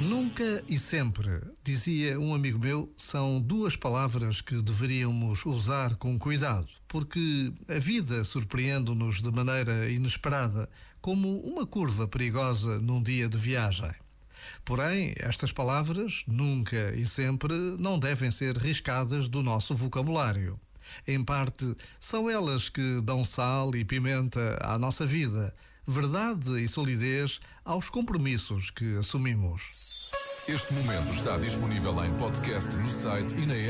Nunca e sempre, dizia um amigo meu, são duas palavras que deveríamos usar com cuidado, porque a vida surpreende-nos de maneira inesperada, como uma curva perigosa num dia de viagem. Porém, estas palavras, nunca e sempre, não devem ser riscadas do nosso vocabulário. Em parte, são elas que dão sal e pimenta à nossa vida, verdade e solidez aos compromissos que assumimos. Este momento está disponível em podcast no site e na app.